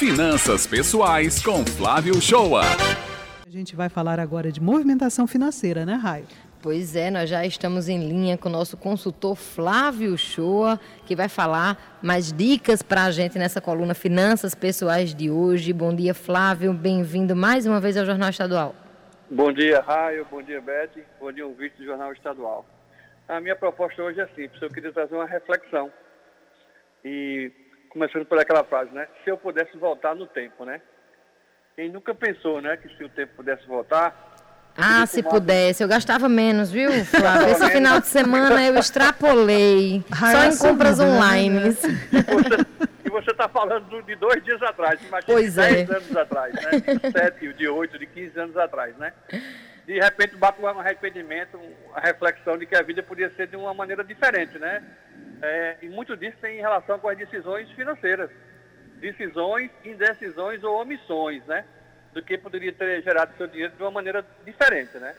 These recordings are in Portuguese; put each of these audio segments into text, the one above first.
Finanças Pessoais com Flávio Shoa. A gente vai falar agora de movimentação financeira, né, Raio? Pois é, nós já estamos em linha com o nosso consultor Flávio Shoa, que vai falar mais dicas para a gente nessa coluna Finanças Pessoais de hoje. Bom dia, Flávio. Bem-vindo mais uma vez ao Jornal Estadual. Bom dia, Raio. Bom dia, Beth. Bom dia, ouvinte do Jornal Estadual. A minha proposta hoje é simples. Eu queria trazer uma reflexão. E começando por aquela frase, né? Se eu pudesse voltar no tempo, né? Quem nunca pensou, né, que se o tempo pudesse voltar, ah, se pudesse. Eu gastava menos, viu, Flávio? Esse final de semana eu extrapolei. Só em compras né? online. E você está falando de dois dias atrás. Imagina pois de é. 10 anos atrás, né? De 7, de 8, de 15 anos atrás, né? De repente bate um arrependimento, a reflexão de que a vida podia ser de uma maneira diferente, né? É, e muito disso tem em relação com as decisões financeiras. Decisões, indecisões ou omissões, né? do que poderia ter gerado seu dinheiro de uma maneira diferente, né?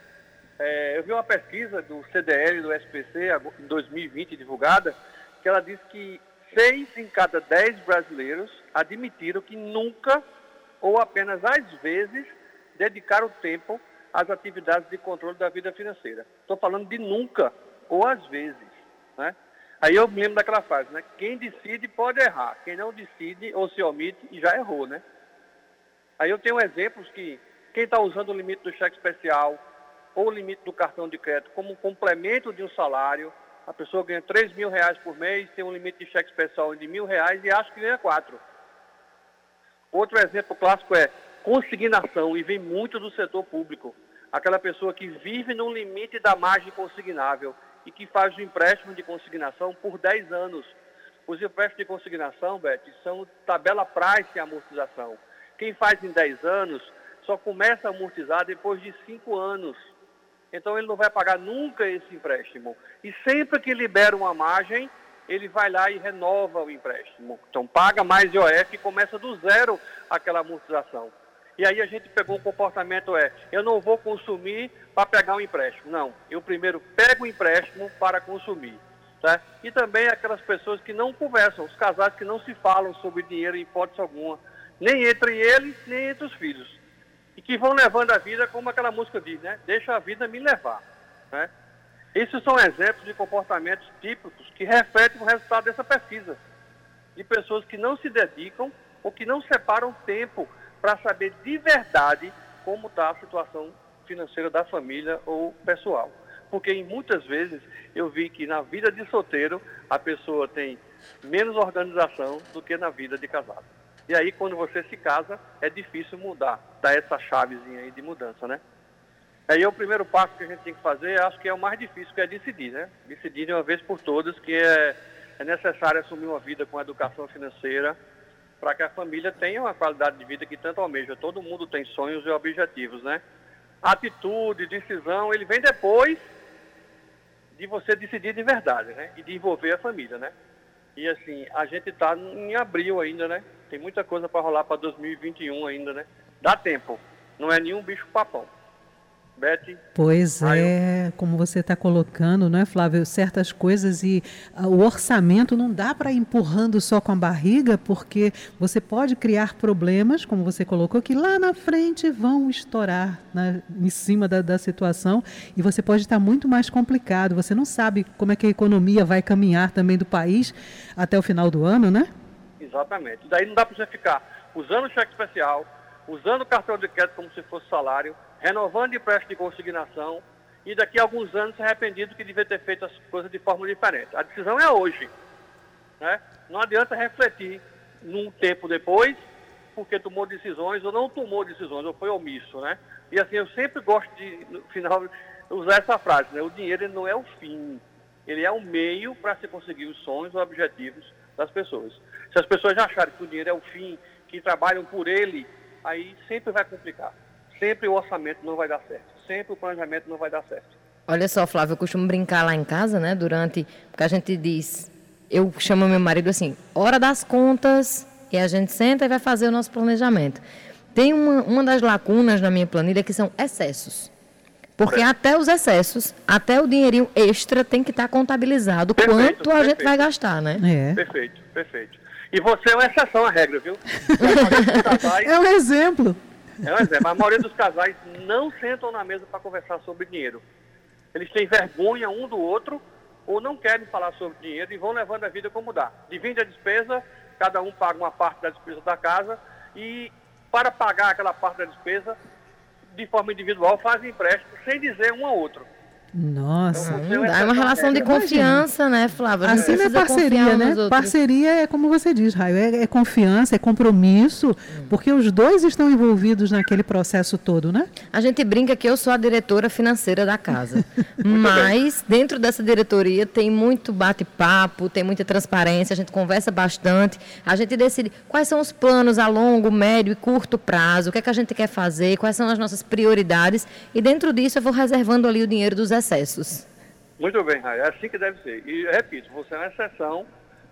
É, eu vi uma pesquisa do CDL, do SPC, em 2020, divulgada, que ela diz que seis em cada dez brasileiros admitiram que nunca ou apenas às vezes dedicaram tempo às atividades de controle da vida financeira. Estou falando de nunca ou às vezes, né? Aí eu me lembro daquela frase, né? Quem decide pode errar, quem não decide ou se omite já errou, né? Aí eu tenho exemplos que quem está usando o limite do cheque especial ou o limite do cartão de crédito como complemento de um salário, a pessoa ganha 3 mil reais por mês, tem um limite de cheque especial de mil reais e acha que ganha 4. Outro exemplo clássico é consignação, e vem muito do setor público. Aquela pessoa que vive no limite da margem consignável e que faz o empréstimo de consignação por 10 anos. Os empréstimos de consignação, Beth, são tabela price e amortização. Quem faz em 10 anos só começa a amortizar depois de 5 anos. Então ele não vai pagar nunca esse empréstimo. E sempre que libera uma margem, ele vai lá e renova o empréstimo. Então paga mais IOF e começa do zero aquela amortização. E aí a gente pegou um comportamento é, eu não vou consumir para pegar um empréstimo. Não, eu primeiro pego o empréstimo para consumir. Tá? E também aquelas pessoas que não conversam, os casais que não se falam sobre dinheiro em hipótese alguma nem entre eles, nem entre os filhos. E que vão levando a vida, como aquela música diz, né? Deixa a vida me levar. Né? Esses são exemplos de comportamentos típicos que refletem o resultado dessa pesquisa. De pessoas que não se dedicam ou que não separam tempo para saber de verdade como está a situação financeira da família ou pessoal. Porque muitas vezes eu vi que na vida de solteiro a pessoa tem menos organização do que na vida de casado. E aí, quando você se casa, é difícil mudar, dar essa chavezinha aí de mudança, né? Aí o primeiro passo que a gente tem que fazer, acho que é o mais difícil, que é decidir, né? Decidir de uma vez por todas que é, é necessário assumir uma vida com educação financeira para que a família tenha uma qualidade de vida que tanto almeja. Todo mundo tem sonhos e objetivos, né? Atitude, decisão, ele vem depois de você decidir de verdade, né? E de envolver a família, né? E assim, a gente está em abril ainda, né? Tem muita coisa para rolar para 2021 ainda, né? Dá tempo. Não é nenhum bicho papão. Beth? Pois é, como você está colocando, não é, Flávio? Certas coisas e uh, o orçamento não dá para ir empurrando só com a barriga, porque você pode criar problemas, como você colocou, que lá na frente vão estourar na, em cima da, da situação e você pode estar muito mais complicado. Você não sabe como é que a economia vai caminhar também do país até o final do ano, né? Exatamente. Daí não dá para você ficar usando o cheque especial, usando o cartão de crédito como se fosse salário, renovando empréstimo de consignação e daqui a alguns anos se arrependido que devia ter feito as coisas de forma diferente. A decisão é hoje. Né? Não adianta refletir num tempo depois, porque tomou decisões ou não tomou decisões, ou foi omisso. Né? E assim, eu sempre gosto de, no final, usar essa frase, né? o dinheiro não é o fim, ele é o meio para se conseguir os sonhos ou objetivos das pessoas. Se as pessoas acharem que o dinheiro é o fim, que trabalham por ele, aí sempre vai complicar sempre o orçamento não vai dar certo. Sempre o planejamento não vai dar certo. Olha só, Flávio, eu costumo brincar lá em casa, né? Durante. Porque a gente diz. Eu chamo meu marido assim, hora das contas, e a gente senta e vai fazer o nosso planejamento. Tem uma, uma das lacunas na minha planilha que são excessos. Porque é. até os excessos, até o dinheirinho extra tem que estar contabilizado perfeito, quanto a perfeito. gente vai gastar, né? É. Perfeito, perfeito. E você é uma exceção à regra, viu? é um exemplo. É exemplo. A maioria dos casais não sentam na mesa para conversar sobre dinheiro. Eles têm vergonha um do outro ou não querem falar sobre dinheiro e vão levando a vida como dá. Divide a despesa, cada um paga uma parte da despesa da casa e para pagar aquela parte da despesa, de forma individual, fazem empréstimo sem dizer um ao outro. Nossa, então, é uma relação de confiança, né, Flávia? Assim não é parceria, né? Parceria é como você diz, Raio, é, é confiança, é compromisso, hum. porque os dois estão envolvidos naquele processo todo, né? A gente brinca que eu sou a diretora financeira da casa, mas dentro dessa diretoria tem muito bate-papo, tem muita transparência, a gente conversa bastante, a gente decide quais são os planos a longo, médio e curto prazo, o que é que a gente quer fazer, quais são as nossas prioridades, e dentro disso eu vou reservando ali o dinheiro dos excessos. Muito bem, Raia, é assim que deve ser. E repito, você é uma exceção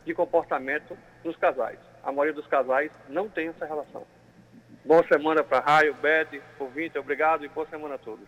de comportamento nos casais. A maioria dos casais não tem essa relação. Boa semana para Raio, Beth, ouvinte, obrigado e boa semana a todos.